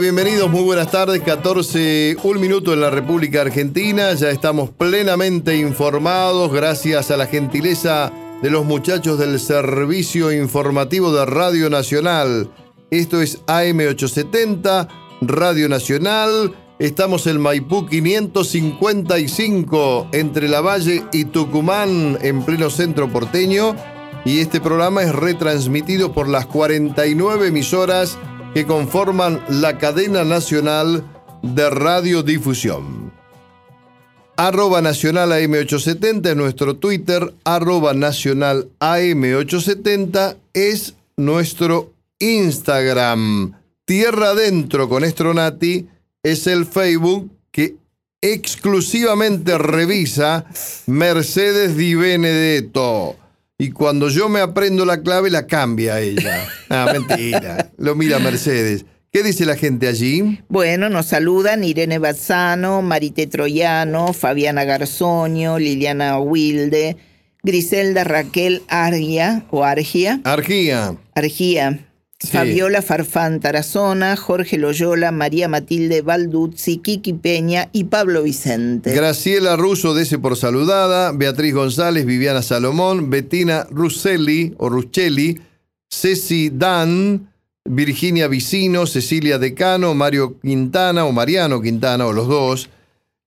Bienvenidos, muy buenas tardes. 14, un minuto en la República Argentina. Ya estamos plenamente informados gracias a la gentileza de los muchachos del Servicio Informativo de Radio Nacional. Esto es AM870, Radio Nacional. Estamos en Maipú 555, entre La Valle y Tucumán, en pleno centro porteño. Y este programa es retransmitido por las 49 emisoras que conforman la cadena nacional de radiodifusión. Arroba Nacional AM870 es nuestro Twitter, arroba Nacional AM870 es nuestro Instagram. Tierra Adentro con Estronati es el Facebook que exclusivamente revisa Mercedes Di Benedetto. Y cuando yo me aprendo la clave, la cambia ella. Ah, mentira. Lo mira Mercedes. ¿Qué dice la gente allí? Bueno, nos saludan Irene Bazzano, Marité Troyano, Fabiana Garzoño, Liliana Wilde, Griselda Raquel Argia o Argia. Argia. Argia. Fabiola Farfán Tarazona, Jorge Loyola, María Matilde Balduzzi, Kiki Peña y Pablo Vicente. Graciela Russo, dese por saludada, Beatriz González, Viviana Salomón, Bettina Russelli o Ruscelli, Ceci Dan, Virginia Vicino, Cecilia Decano, Mario Quintana o Mariano Quintana o los dos,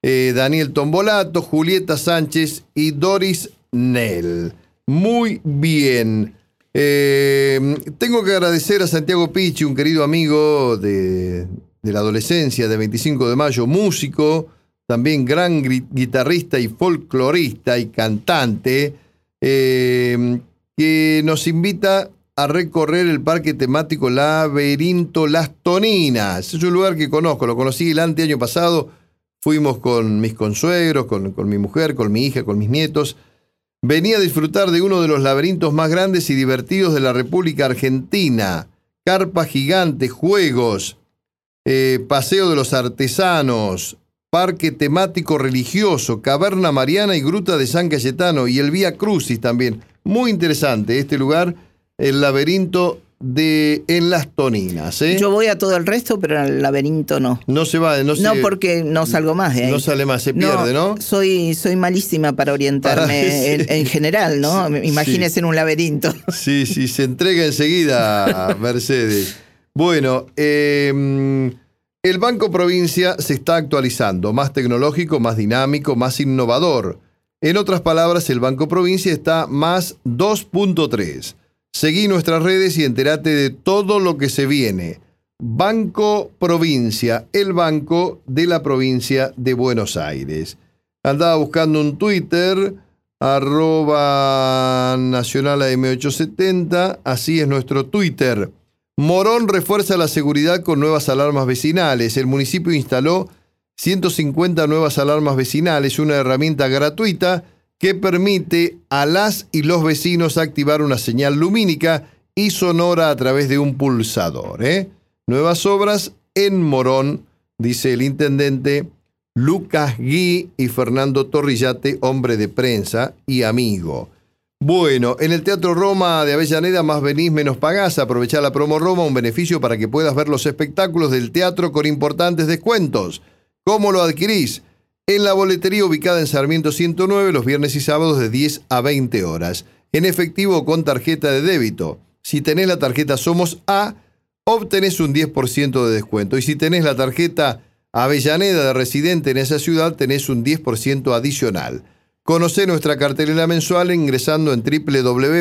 eh, Daniel Tombolato, Julieta Sánchez y Doris Nel. Muy bien. Eh, tengo que agradecer a Santiago Pichi, un querido amigo de, la adolescencia, de 25 de mayo, músico, también gran guitarrista y folclorista y cantante, eh, que nos invita a recorrer el parque temático Laberinto Las Toninas. Es un lugar que conozco, lo conocí el año pasado. Fuimos con mis consuegros, con, con mi mujer, con mi hija, con mis nietos venía a disfrutar de uno de los laberintos más grandes y divertidos de la República Argentina. Carpa gigante, juegos, eh, paseo de los artesanos, parque temático religioso, caverna mariana y gruta de San Cayetano y el Vía Crucis también. Muy interesante este lugar, el laberinto de en las toninas. ¿eh? Yo voy a todo el resto, pero al laberinto no. No se va, no, no porque no salgo más de ahí. No sale más, se pierde, ¿no? Soy, soy malísima para orientarme en, general, ¿no? Imagínese en un laberinto. Sí, sí, se entrega enseguida Mercedes. Bueno, em, el Banco Provincia se está actualizando, más tecnológico, más dinámico, más innovador. En otras palabras, el Banco Provincia está más 2.3 Seguí nuestras redes y entérate de todo lo que se viene. Banco Provincia, el banco de la provincia de Buenos Aires. Andaba buscando un Twitter, arroba nacional AM870, así es nuestro Twitter. Morón refuerza la seguridad con nuevas alarmas vecinales. El municipio instaló 150 nuevas alarmas vecinales, una herramienta gratuita que permite a las y los vecinos activar una señal lumínica y sonora a través de un pulsador. ¿eh? Nuevas obras en Morón, dice el intendente Lucas Gui y Fernando Torrillate, hombre de prensa y amigo. Bueno, en el Teatro Roma de Avellaneda, más venís, menos pagás. Aprovechá la promo Roma, un beneficio para que puedas ver los espectáculos del teatro con importantes descuentos. ¿Cómo lo adquirís? En la boletería ubicada en Sarmiento 109 los viernes y sábados de 10 a 20 horas, en efectivo con tarjeta de débito. Si tenés la tarjeta Somos A, obtenés un 10% de descuento. Y si tenés la tarjeta Avellaneda de residente en esa ciudad, tenés un 10% adicional. Conoce nuestra cartelera mensual ingresando en www.mda.gov.ar.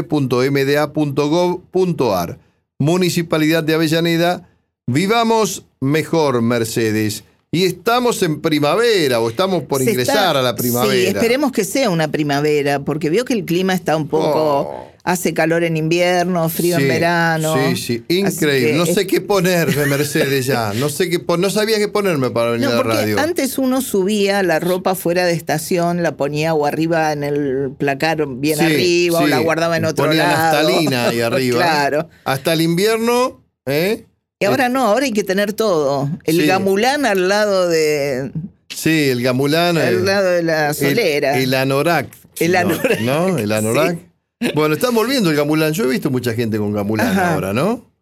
Municipalidad de Avellaneda, vivamos mejor, Mercedes. Y estamos en primavera o estamos por ingresar a la primavera. Sí, esperemos que sea una primavera, porque veo que el clima está un poco... Oh. Hace calor en invierno, frío en verano. Sí, sí, increíble. No sé qué ponerme, Mercedes, ya. No sé qué no sabía qué ponerme para venir a la radio. Antes uno subía la ropa fuera de estación, la ponía o arriba en el placar bien arriba, o la guardaba en otro ponía lado. Ponía ahí arriba. claro. Hasta el invierno, ¿eh? Y ahora no, ahora hay que tener todo. El gamulán al lado de. Sí, el gamulán. Al eh, lado de la solera. El, anorak. El anorak. ¿No? El anorak. Bueno, está volviendo el gamulán. Yo he visto mucha gente con gamulán ahora, ¿no?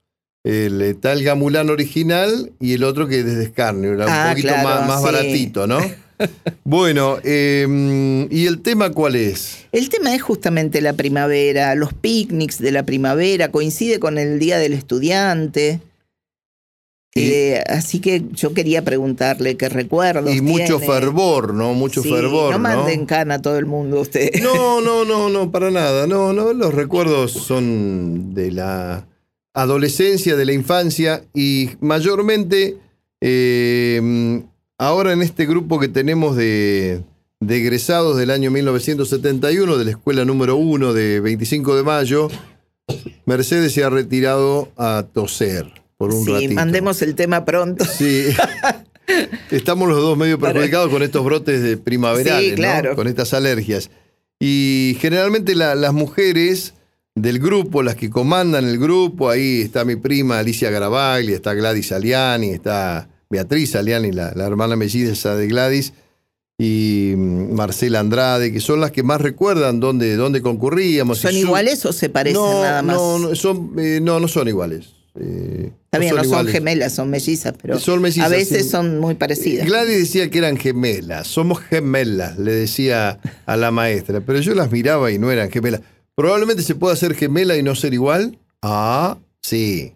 el, está el gamulán original y el otro que es de escarnio, un Ah, poquito claro, más, más sí. baratito, ¿no? bueno, eh, ¿y el tema cuál es? El tema es justamente la primavera, los picnics de la primavera, coincide con el Día del Estudiante. Eh, así que yo quería preguntarle qué recuerdos. Y mucho tiene. fervor, ¿no? Mucho Sí, fervor, No ¿no? manden cana a todo el mundo usted. No, no, no, no, para nada. No, no, los recuerdos son de la adolescencia, de la infancia y mayormente eh, ahora en este grupo que tenemos de, de egresados del año 1971 de la escuela número 1 de 25 de mayo, Mercedes se ha retirado a toser por un sí, ratito. mandemos el tema pronto. Sí. Estamos los dos medio perjudicados con estos brotes de primaverales, Sí, claro. ¿no? con estas alergias. Y generalmente la- las mujeres del grupo, las que comandan el grupo, ahí está mi prima Alicia Garabaglia, está Gladys Aliani, está Beatriz Aliani, la, la hermana melliza de Gladys, y mm, Marcela Andrade, que son las que más recuerdan dónde, dónde concurríamos. ¿Son su- iguales o se parecen no, nada más? No, no, son, eh, no, no son iguales. Eh, Está bien, no son gemelas, son mellizas, pero Son mellizas, a veces sí. son muy parecidas. Gladys decía que eran gemelas, somos gemelas, le decía a la maestra, pero yo las miraba y no eran gemelas. Probablemente se pueda ser gemela y no ser igual. Ah, sí.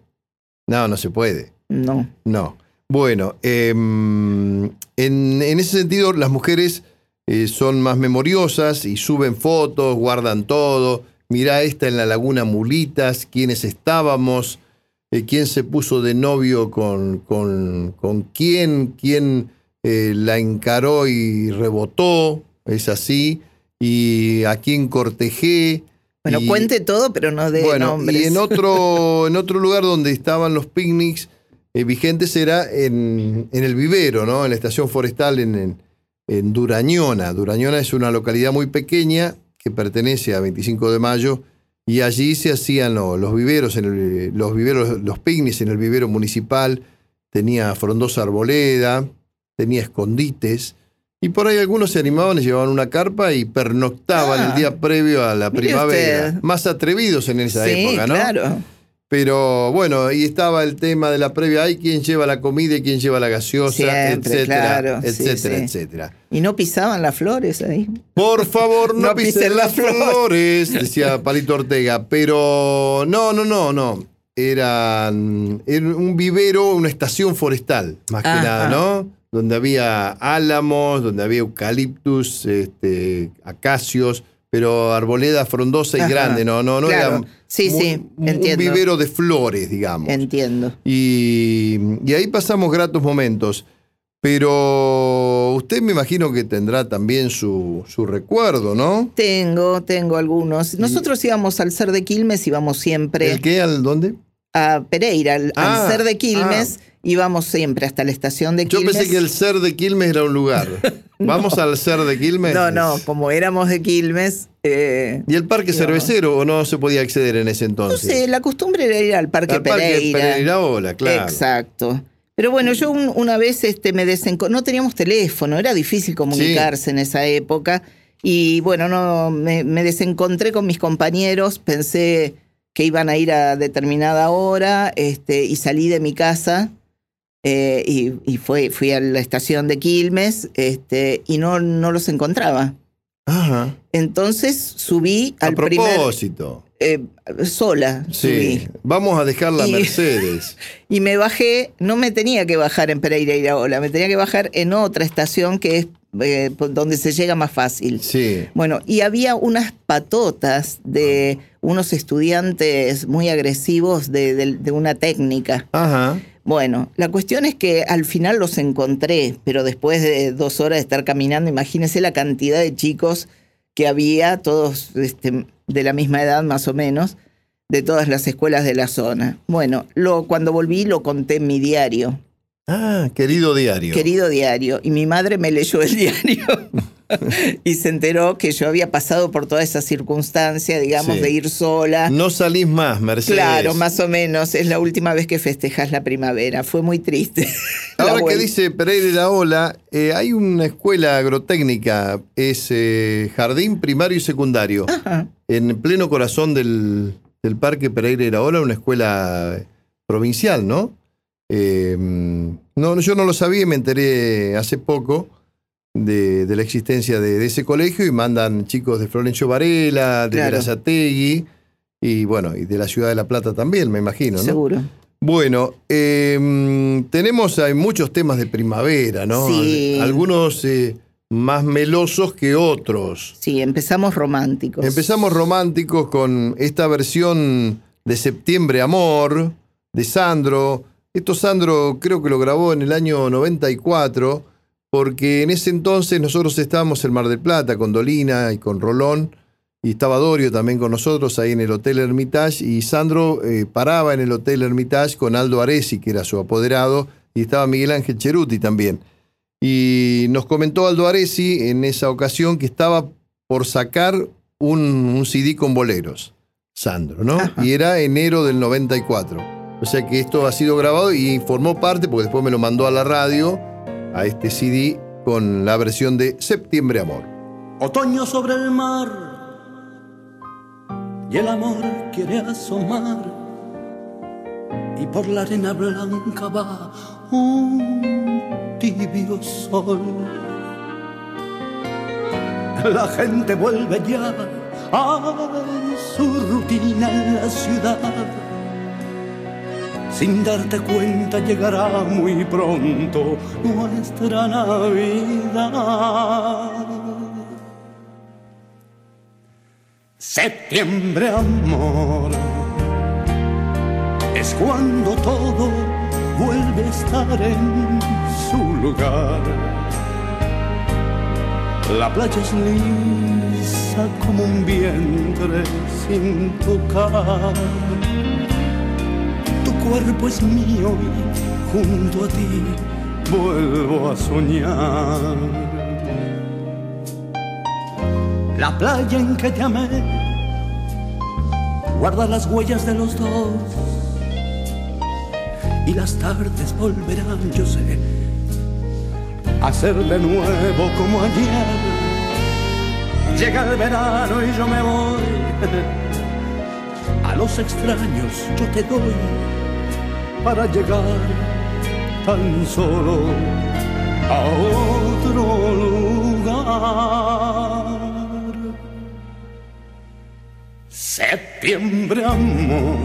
No, no se puede. No. No. Bueno, em, en, en ese sentido las mujeres eh, son más memoriosas y suben fotos, guardan todo. Mirá esta en la laguna Mulitas, quiénes estábamos, eh, quién se puso de novio con, con, con quién, quién eh, la encaró y rebotó, es así, y a quién cortejé. Bueno, y- cuente todo, pero no de bueno, nombres. y en otro, en otro lugar donde estaban los picnics eh, vigentes era en, en el vivero, ¿no? En la estación forestal en, en, en Durañona. Durañona es una localidad muy pequeña que pertenece a 25 de mayo y allí se hacían lo- los viveros, en el- los viveros, los picnics en el vivero municipal. Tenía frondosa arboleda, tenía escondites. Y por ahí algunos se animaban y llevaban una carpa y pernoctaban Ah, el día previo a la primavera. usted. Más atrevidos en esa sí, época, ¿no? claro. Pero bueno, y estaba el tema de la previa, hay quien lleva la comida y quien lleva la gaseosa, Siempre, etcétera, claro, etcétera, sí. etcétera. Y no pisaban las flores ahí. Por favor, no, No pisen las flores. decía Palito Ortega. Pero no, no, no, no. Eran, era un vivero, una estación forestal, más que Ajá. nada, ¿no? Donde había álamos, donde había eucaliptus, este, acacios, pero arboleda frondosa y Ajá. grande, no, no, no Claro. era Sí, muy- sí, un entiendo. vivero de flores, digamos. Entiendo. Y, y ahí pasamos gratos momentos. Pero usted me imagino que tendrá también su, su recuerdo, ¿no? Tengo, tengo algunos. Nosotros íbamos al Ser de Quilmes, íbamos siempre ¿El qué? ¿Al dónde? a Pereira, al, al Ah, Ser de Quilmes, íbamos siempre hasta la estación de Yo Quilmes. pensé que el ser de Quilmes era un lugar. Vamos al ser de Quilmes. No, no, como éramos de Quilmes, eh, ¿Y el parque No. cervecero o no se podía acceder en ese no entonces? sé, la costumbre era ir al Parque Al parque Pereira. Pereiraola, claro. Exacto. Pero bueno, yo un- una vez este, me desencontré, no teníamos teléfono, era difícil comunicarse en esa época. Y bueno, no me, me desencontré con mis compañeros, pensé que iban a ir a determinada hora este, y salí de mi casa eh, y, y fue, fui a la estación de Quilmes este, y no, no los encontraba. Ajá. Entonces subí A al primer... propósito. eh, sola, Sí. subí. Vamos a dejar la Y- Mercedes. Y me bajé, no me tenía que bajar en Pereira Iraola, me tenía que bajar en otra estación que es eh, donde se llega más fácil. Sí. Bueno, y había unas patotas de unos estudiantes muy agresivos de, de- de una técnica. Ajá. Bueno, la cuestión es que al final los encontré, pero después de dos horas de estar caminando, imagínense la cantidad de chicos que había, todos este, de la misma edad más o menos, de todas las escuelas de la zona. Bueno, lo, cuando volví lo conté en mi diario, Ah, querido diario. querido diario, y mi madre me leyó el diario y se enteró que yo había pasado por toda esa circunstancia, digamos, Sí. de ir sola. No salís más, Mercedes. Claro, más o menos. Es la última vez que festejas la primavera. Fue muy triste. La Ahora que dice Pereira la Ola, eh, hay una escuela agrotécnica, es eh, jardín primario y secundario, Ajá. en pleno corazón del, del Parque Pereira Iraola, una escuela provincial, ¿no? Eh, no, yo no lo sabía y me enteré hace poco de, la existencia de, ese colegio y mandan chicos de Florencio Varela, de claro. y bueno, y de la ciudad de La Plata también, me imagino, ¿no? Seguro. Bueno, em, tenemos hay muchos temas de primavera, ¿no? Sí. Algunos eh, más melosos que otros. Sí, empezamos románticos. Empezamos románticos con esta versión de Septiembre Amor de Sandro. Esto Sandro creo que lo grabó en el año 94, porque en ese entonces nosotros estábamos en Mar del Plata con Dolina y con Rolón, y estaba Dorio también con nosotros ahí en el Hotel Hermitage, y Sandro eh, paraba en el Hotel Hermitage con Aldo Aresi, que era su apoderado, y estaba Miguel Ángel Cheruti también. Y nos comentó Aldo Aresi en esa ocasión que estaba por sacar un, CD con boleros, Sandro, ¿no? Y era enero del 94. O sea que esto ha sido grabado y formó parte, porque después me lo mandó a la radio, a este CD con la versión de Septiembre Amor. Otoño sobre el mar y el amor quiere asomar y por la arena blanca va un tibio sol. La gente vuelve ya a su rutina en la ciudad. Sin darte cuenta llegará muy pronto nuestra Navidad. Septiembre, amor, es cuando todo vuelve a estar en su lugar. La playa es lisa como un vientre sin tocar. Cuerpo es mío y junto a ti vuelvo a soñar. La playa en que te amé guarda las huellas de los dos y las tardes volverán, yo sé, a ser de nuevo como ayer. Llega el verano y yo me voy, a los extraños yo te doy para llegar tan solo a otro lugar. Septiembre, amor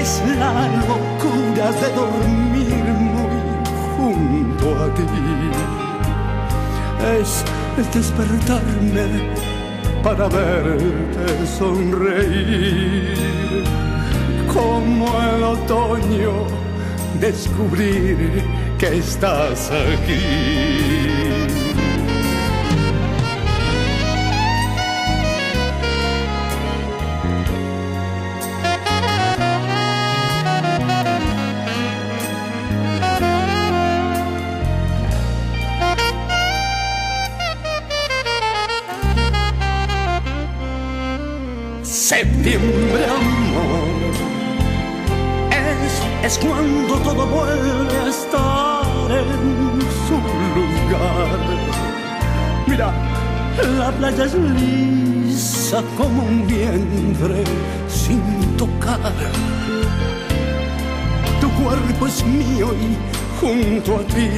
es la locura de dormir muy junto a ti. Es el despertarme para verte sonreír. Como el otoño, descubrir que estás aquí. septiembre, amor. Es, cuando todo vuelve a estar en su lugar. Mira, la playa es lisa como un vientre sin tocar. Tu cuerpo es mío y junto a ti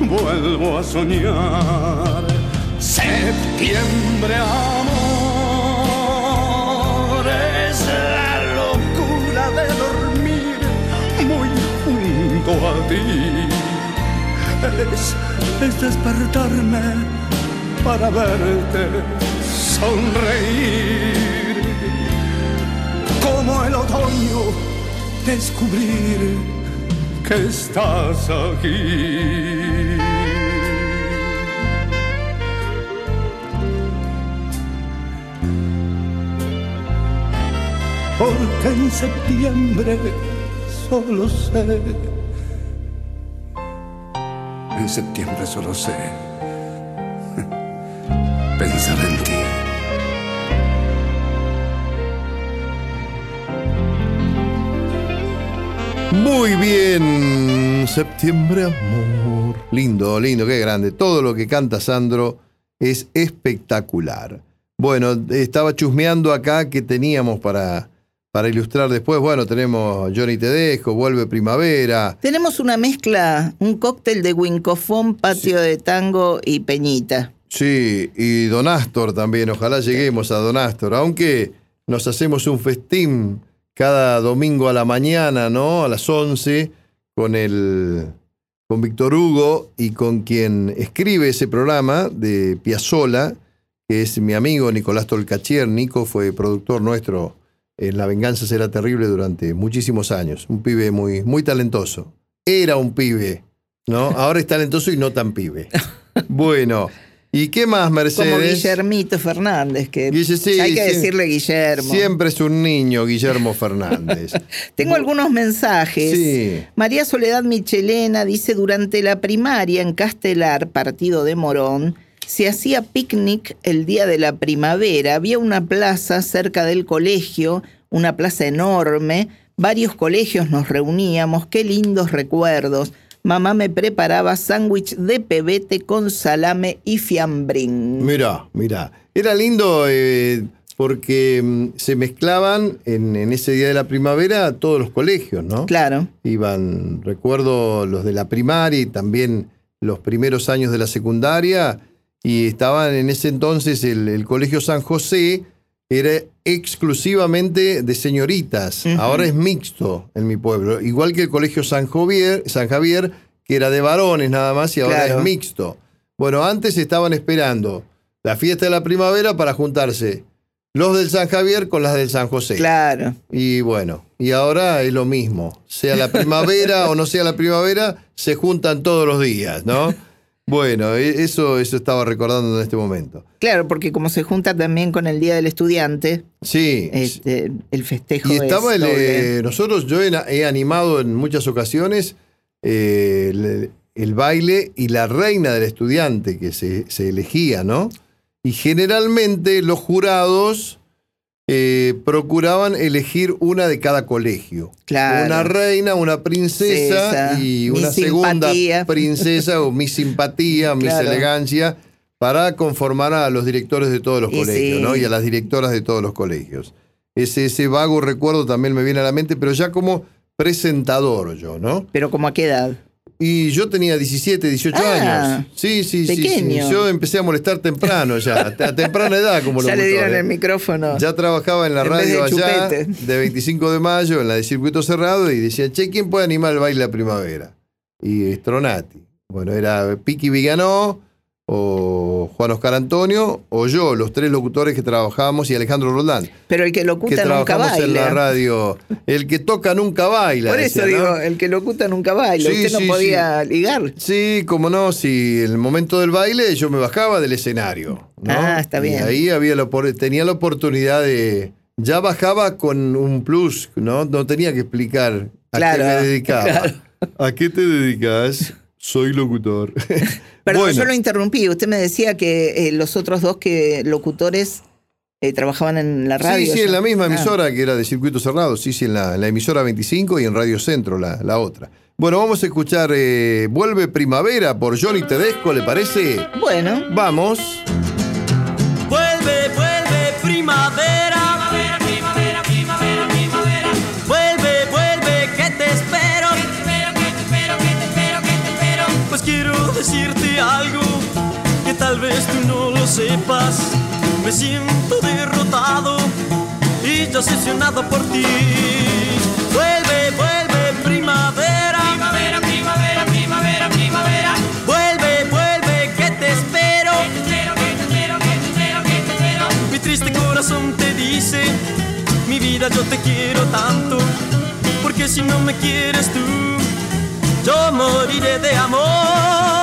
vuelvo a soñar. Septiembre, amor Es, es despertarme para verte sonreír. Como el otoño, descubrir que estás aquí. Porque en septiembre solo sé septiembre solo sé pensar en ti. Muy bien, septiembre amor. Lindo, lindo, qué grande. Todo lo que canta Sandro es espectacular. Bueno, estaba chusmeando acá que teníamos para, para ilustrar después, bueno, tenemos Johnny Tedesco, Vuelve Primavera. Tenemos una mezcla, un cóctel de Wincofón, Patio de Tango y Peñita. Sí, y Don Astor también, ojalá lleguemos a Don Astor, aunque nos hacemos un festín cada domingo a la mañana, ¿no? A las 11, con el con Víctor Hugo y con quien escribe ese programa de Piazzola, que es mi amigo Nicolás Tolcachier. Nico fue productor nuestro en La Venganza Será Terrible durante muchísimos años. Un pibe muy, muy talentoso. Era un pibe, ¿no? Ahora es talentoso y no tan pibe. Bueno, ¿y qué más, Mercedes? Como Guillermito Fernández, que hay que decirle Guillermo. Siempre es un niño, Guillermo Fernández. Tengo algunos mensajes. María Soledad Michelena dice, durante la primaria en Castelar, partido de Morón, se hacía picnic el día de la primavera. Había una plaza cerca del colegio, una plaza enorme. Varios colegios nos reuníamos. Qué lindos recuerdos. Mamá me preparaba sándwich de pebete con salame y fiambrín. Mira, mira. Era lindo eh, porque mm, se mezclaban en, en, ese día de la primavera todos los colegios, ¿no? Claro. Iban, recuerdo los de la primaria y también los primeros años de la secundaria y estaban en ese entonces el, Colegio San José, era exclusivamente de señoritas, ahora es mixto en mi pueblo, igual que el Colegio San Javier, San Javier que era de varones nada más y ahora es mixto. Bueno, antes estaban esperando la fiesta de la primavera para juntarse los del San Javier con las del San José. Claro. Y bueno, y ahora es lo mismo. Sea la primavera o no sea la primavera, se juntan todos los días, ¿no? Bueno, e, eso, eso estaba recordando en este momento. Claro, porque como se junta también con el Día del Estudiante. Sí. Este, el festejo. Y estaba el, nosotros, yo he, animado en muchas ocasiones eh, el, baile y la reina del estudiante que se, se elegía, ¿no? Y generalmente los jurados eh, procuraban elegir una de cada colegio. Una reina, una princesa y una segunda princesa o mi simpatía, mi elegancia, para conformar a los directores de todos los colegios, ¿no? Y a las directoras de todos los colegios. Ese, ese vago recuerdo también me viene a la mente, pero ya como presentador yo, ¿no? ¿Pero como a qué edad? Y yo tenía 17, 18 ah, años. Sí, sí, sí, Yo empecé a molestar temprano ya, a temprana edad como Ya le dieron el micrófono. Ya trabajaba en la radio allá, de 25 de mayo, en la de circuito cerrado, y decía, che, ¿quién puede animar el baile de la primavera? Y Stronati. Bueno, era Piki Viganó, o Juan Oscar Antonio, o yo, los tres locutores que trabajábamos, y Alejandro Roldán. Pero el que locuta nunca baila. en la radio. El que toca nunca baila. Por eso digo, el que locuta nunca baila. Usted no podía ligar. Sí, como no, si el momento del baile yo me bajaba del escenario. Ah, está bien. Y ahí había tenía la oportunidad de. Ya bajaba con un plus, ¿no? No tenía que explicar a qué me dedicaba. ¿A qué te dedicas? Soy locutor. Pero yo lo interrumpí. Usted me decía que eh, los otros dos que locutores eh, trabajaban en la radio. Sí, sí, en la misma ah. emisora que era de circuito cerrado. Sí, sí, en la, emisora 25 y en Radio Centro, la, la otra. Bueno, vamos a escuchar eh, Vuelve Primavera por Johnny Tedesco, ¿le parece? Bueno. Vamos. Sepas. Me siento derrotado y decepcionado por ti. Vuelve, vuelve, primavera. Primavera, primavera, primavera, primavera. Vuelve, vuelve, que te espero. Que te espero, que te espero, que te espero, que te espero. Mi triste corazón te dice, mi vida yo te quiero tanto. Porque si no me quieres tú, yo moriré de amor.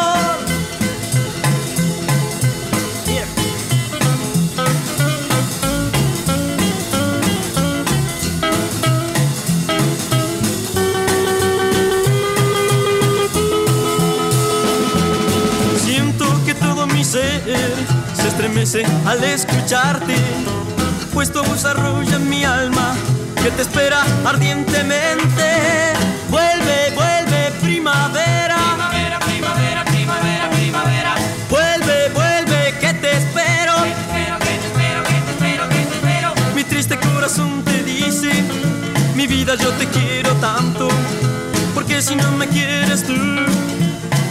al escucharte, pues tu voz arrulla mi alma que te espera ardientemente. Vuelve, vuelve, primavera. Primavera, primavera, primavera, primavera. Vuelve, vuelve, que te espero. Que te espero, que te espero, que te espero, que te espero. Mi triste corazón te dice, mi vida yo te quiero tanto, porque si no me quieres tú,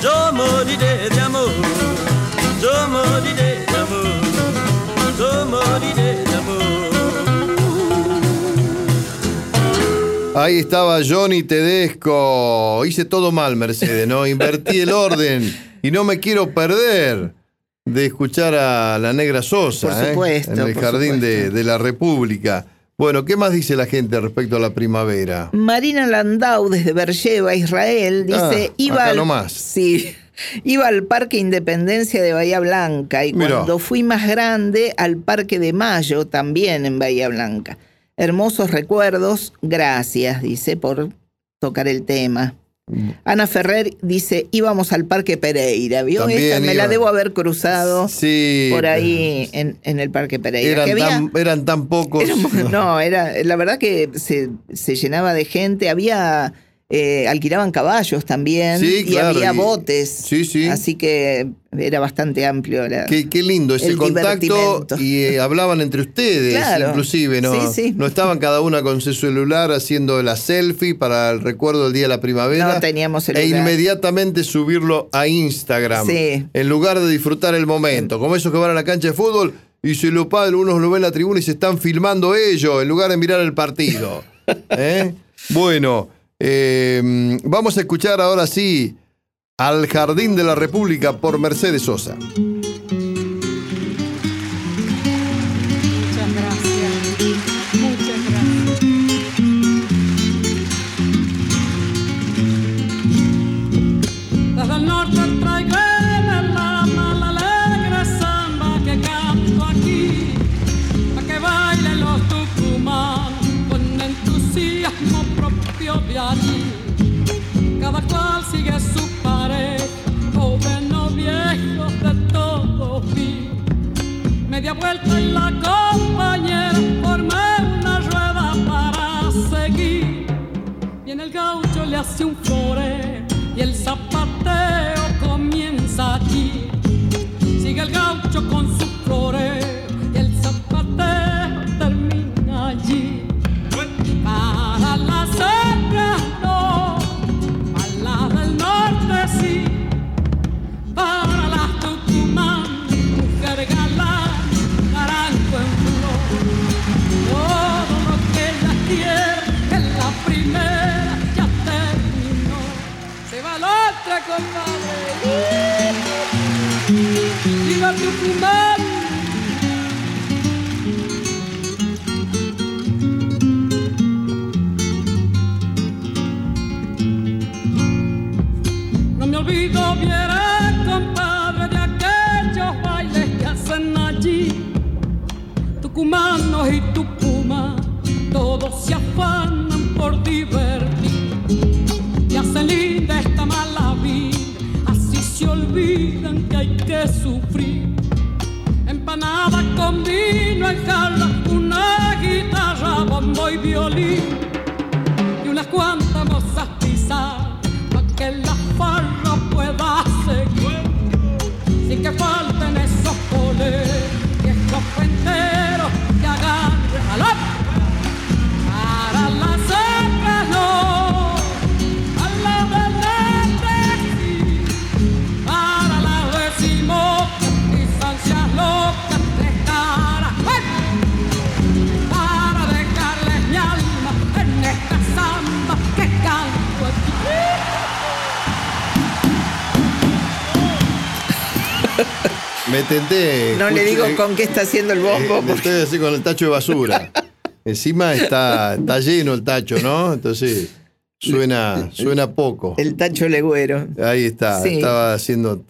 yo moriré de amor. Yo moriré de amor yo moriré de amor. Ahí estaba Johnny Tedesco. Hice todo mal, Mercedes, ¿no? Invertí el orden y no me quiero perder de escuchar a la negra Sosa Por ¿eh? supuesto, en el por jardín de, la República. Bueno, ¿qué más dice la gente respecto a la primavera? Marina Landau desde Beersheba, Israel, dice, Ah, iba acá al, nomás. Sí, iba al Parque Independencia de Bahía Blanca y Mirá. cuando fui más grande al Parque de Mayo, también en Bahía Blanca. Hermosos recuerdos, gracias, dice, por tocar el tema. Mm. Ana Ferrer dice, íbamos al Parque Pereira, ¿vio? Esta me la debo haber cruzado Sí. por ahí en, en el Parque Pereira. Eran, había- tan, eran tan pocos. Éramos- no, era, la verdad que se, se llenaba de gente, había, eh, alquilaban caballos también Sí, y claro, había y- botes. sí, sí. Así que era bastante amplio. La, Qué, qué lindo ese El contacto y eh, hablaban entre ustedes, Claro. inclusive, ¿no? Sí, sí. No estaban cada una con su celular haciendo la selfie para el recuerdo del día de la primavera. No teníamos E celular. inmediatamente subirlo a Instagram. Sí. En lugar de disfrutar el momento. Como esos que van a la cancha de fútbol y se lo padre, unos lo ven en la tribuna y se están filmando ellos en lugar de mirar el partido. ¿Eh? Bueno, eh, vamos a escuchar ahora sí al Jardín de la República por Mercedes Sosa. Cada cual sigue su pareja, joven o viejo, de todos vi. Media vuelta y la compañera compadre. ¡Viva Tucumán! No me olvido, viera, compadre, de aquellos bailes que hacen allí. Tucumanos y Tucumán, todos se afanan sufrir. Empanada con vino en jarra, una guitarra, bombo y violín y unas cuantas tenté. no le digo con qué está haciendo el bombo. Eh, porque- con el tacho de basura. Encima está, está lleno el tacho, ¿no? Entonces suena, suena poco. el tacho legüero. Ahí está, Sí. estaba haciendo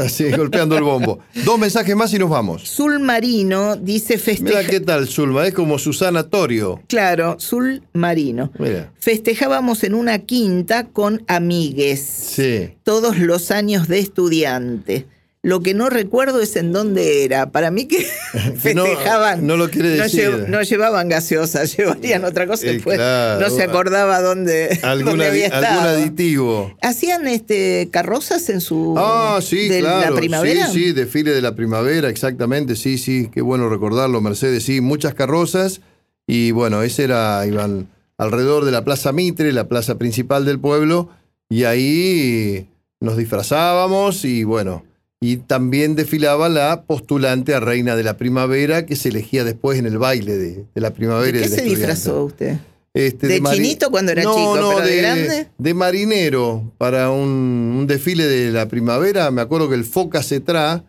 así golpeando el bombo. Dos mensajes más y nos vamos. Sul Marino dice Mira festeja. qué tal, Zulma, es como Susana Torio. Claro, Sul Marino. Mira. Festejábamos en una quinta con amigues. Sí. Todos los años de estudiante. Lo que no recuerdo es en dónde era. Para mí que no- festejaban. no lo quiere no decir. lle- No, llevaban gaseosa, llevarían otra cosa. Eh, después claro. no se acordaba dónde, Algún, había algún estado. aditivo. ¿Hacían este, carrozas en su. Ah, sí, de claro. la primavera? Sí, sí, desfile de la primavera, exactamente. Sí, sí, qué bueno recordarlo, Mercedes. Sí, muchas carrozas. Y bueno, ese era, iban alrededor de la Plaza Mitre, la plaza principal del pueblo, y ahí nos disfrazábamos y bueno, y también desfilaba la postulante a reina de la primavera que se elegía después en el baile de, la primavera. ¿De qué se disfrazó usted? Este, ¿De, chinito cuando era chico, pero de, grande? De marinero para un, desfile de la primavera. Me acuerdo que el Foca Cetra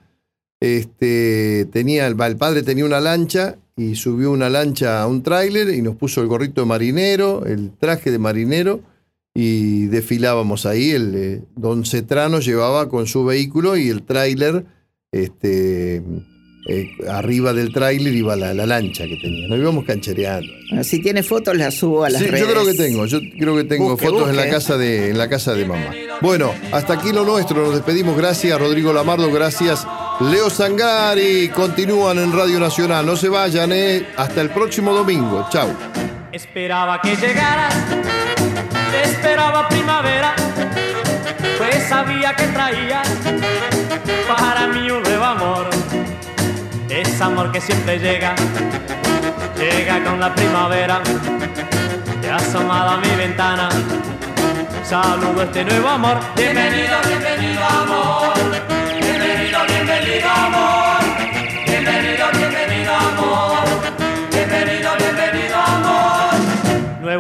este, tenía, el, el padre tenía una lancha y subió una lancha a un tráiler y nos puso el gorrito de marinero, el traje de marinero y desfilábamos ahí. El eh, don Cetrano llevaba con su vehículo y el tráiler, este, eh, arriba del tráiler iba la, lancha que tenía. Nos íbamos canchereando. Si tiene fotos, las subo a las sí, redes. Yo creo que tengo, yo creo que tengo fotos en la casa de en la casa de mamá. Bueno, hasta aquí lo nuestro. Nos despedimos. Gracias, Rodrigo Lamardo. Gracias, Leo Sangari. Continúan en Radio Nacional. No se vayan, eh. Hasta el próximo domingo. Chau. Esperaba que llegaras esperaba primavera, pues sabía que traía para mí un nuevo amor. Es amor que siempre llega, llega con la primavera, y asomado a mi ventana. Saludo este nuevo amor. Bienvenido, bienvenido amor. Bienvenido, bienvenido amor.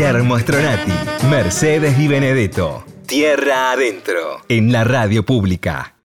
Guillermo Stronati, Mercedes y Benedetto. Tierra Adentro, en la radio pública.